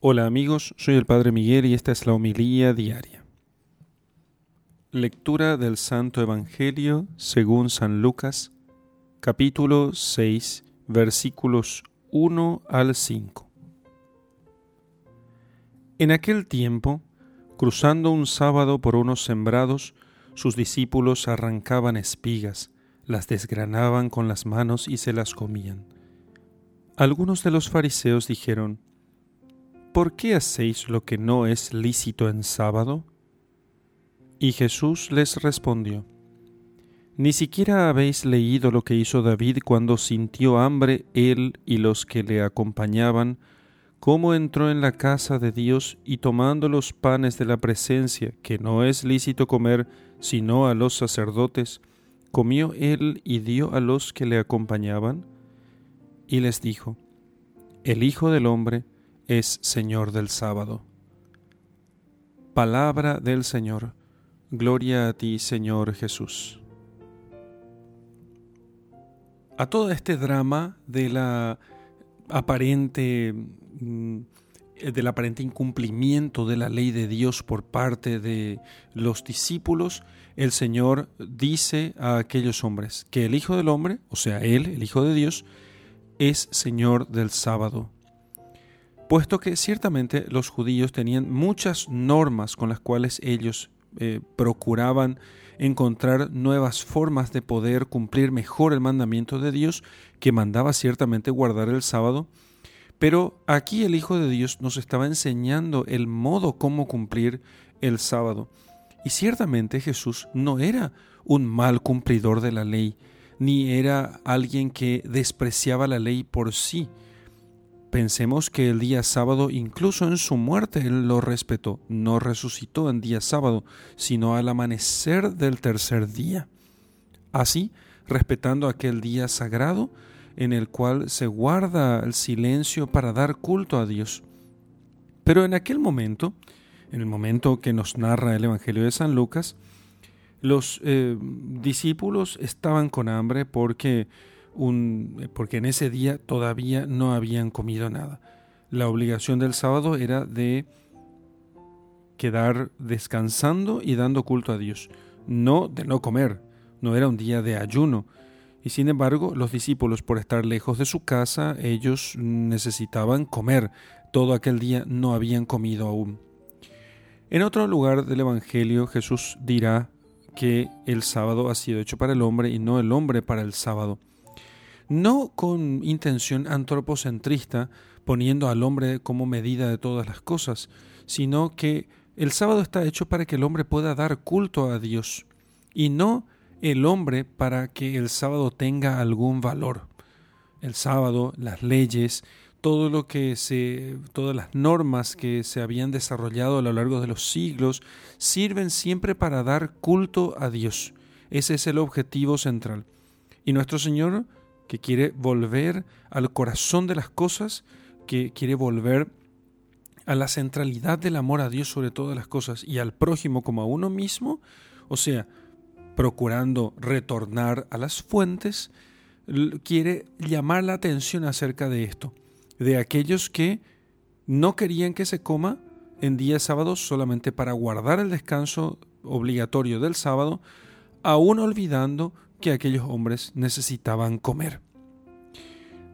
Hola amigos, soy el Padre Miguel y esta es la homilía diaria. Lectura del Santo Evangelio según San Lucas, capítulo 6, versículos 1 al 5. En aquel tiempo, cruzando un sábado por unos sembrados, sus discípulos arrancaban espigas, las desgranaban con las manos y se las comían. Algunos de los fariseos dijeron, ¿por qué hacéis lo que no es lícito en sábado? Y Jesús les respondió, Ni siquiera habéis leído lo que hizo David cuando sintió hambre él y los que le acompañaban, cómo entró en la casa de Dios y tomando los panes de la presencia, que no es lícito comer sino a los sacerdotes, comió él y dio a los que le acompañaban? Y les dijo, El Hijo del Hombre es Señor del sábado. Palabra del Señor. Gloria a ti, Señor Jesús. A todo este drama de la aparente mm, del aparente incumplimiento de la ley de Dios por parte de los discípulos, el Señor dice a aquellos hombres que el Hijo del Hombre, o sea, Él, el Hijo de Dios, es Señor del sábado puesto que ciertamente los judíos tenían muchas normas con las cuales ellos eh, procuraban encontrar nuevas formas de poder cumplir mejor el mandamiento de Dios, que mandaba ciertamente guardar el sábado, pero aquí el Hijo de Dios nos estaba enseñando el modo como cumplir el sábado. Y ciertamente Jesús no era un mal cumplidor de la ley, ni era alguien que despreciaba la ley por sí, Pensemos que el día sábado, incluso en su muerte, Él lo respetó. No resucitó en día sábado, sino al amanecer del tercer día. Así, respetando aquel día sagrado en el cual se guarda el silencio para dar culto a Dios. Pero en aquel momento, en el momento que nos narra el Evangelio de San Lucas, los eh, discípulos estaban con hambre porque porque en ese día todavía no habían comido nada. La obligación del sábado era de quedar descansando y dando culto a Dios, no de no comer, no era un día de ayuno. Y sin embargo, los discípulos, por estar lejos de su casa, ellos necesitaban comer. Todo aquel día no habían comido aún. En otro lugar del Evangelio, Jesús dirá que el sábado ha sido hecho para el hombre y no el hombre para el sábado no con intención antropocentrista, poniendo al hombre como medida de todas las cosas, sino que el sábado está hecho para que el hombre pueda dar culto a Dios y no el hombre para que el sábado tenga algún valor. El sábado, las leyes, todo lo que se todas las normas que se habían desarrollado a lo largo de los siglos sirven siempre para dar culto a Dios. Ese es el objetivo central. Y nuestro Señor que quiere volver al corazón de las cosas, que quiere volver a la centralidad del amor a Dios sobre todas las cosas y al prójimo como a uno mismo, o sea, procurando retornar a las fuentes, quiere llamar la atención acerca de esto, de aquellos que no querían que se coma en días sábados solamente para guardar el descanso obligatorio del sábado, aún olvidando que aquellos hombres necesitaban comer.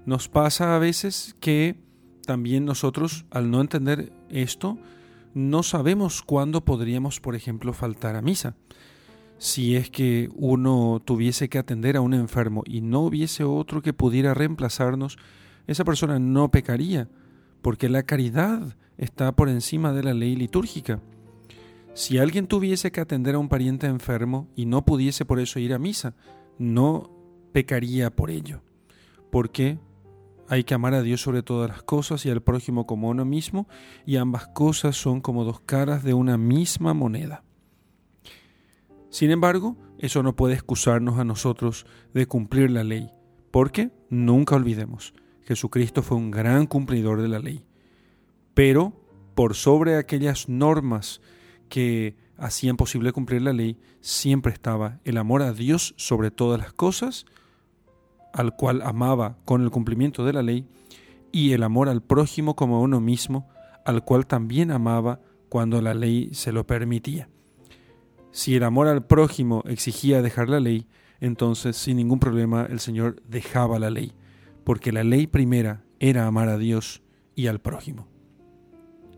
Nos pasa a veces que también nosotros, al no entender esto, no sabemos cuándo podríamos, por ejemplo, faltar a misa. Si es que uno tuviese que atender a un enfermo y no hubiese otro que pudiera reemplazarnos, esa persona no pecaría, porque la caridad está por encima de la ley litúrgica. Si alguien tuviese que atender a un pariente enfermo y no pudiese por eso ir a misa, no pecaría por ello. porque Hay que amar a Dios sobre todas las cosas y al prójimo como uno mismo, y ambas cosas son como dos caras de una misma moneda. Sin embargo, eso no puede excusarnos a nosotros de cumplir la ley, porque nunca olvidemos, Jesucristo fue un gran cumplidor de la ley. Pero, por sobre aquellas normas que hacían posible cumplir la ley, siempre estaba el amor a Dios sobre todas las cosas, al cual amaba con el cumplimiento de la ley, y el amor al prójimo como a uno mismo, al cual también amaba cuando la ley se lo permitía. Si el amor al prójimo exigía dejar la ley, entonces sin ningún problema el Señor dejaba la ley, porque la ley primera era amar a Dios y al prójimo.